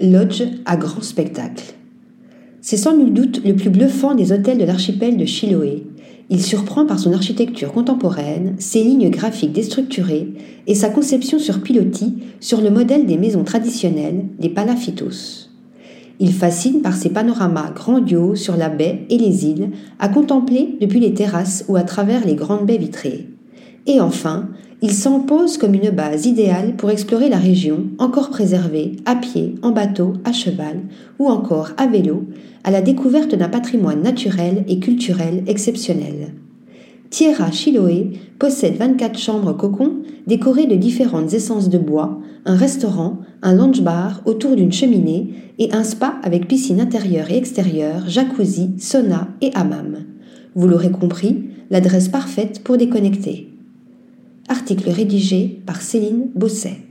lodge à grand spectacle. C'est sans nul doute le plus bluffant des hôtels de l'archipel de Chiloé. Il surprend par son architecture contemporaine, ses lignes graphiques déstructurées et sa conception sur pilotis sur le modèle des maisons traditionnelles, des palafitos. Il fascine par ses panoramas grandioses sur la baie et les îles, à contempler depuis les terrasses ou à travers les grandes baies vitrées. Et enfin, il s'impose comme une base idéale pour explorer la région, encore préservée, à pied, en bateau, à cheval ou encore à vélo, à la découverte d'un patrimoine naturel et culturel exceptionnel. Tierra Chiloé possède 24 chambres cocons décorées de différentes essences de bois, un restaurant, un lounge bar autour d'une cheminée et un spa avec piscine intérieure et extérieure, jacuzzi, sauna et hammam. Vous l'aurez compris, l'adresse parfaite pour déconnecter. Article rédigé par Céline Bosset.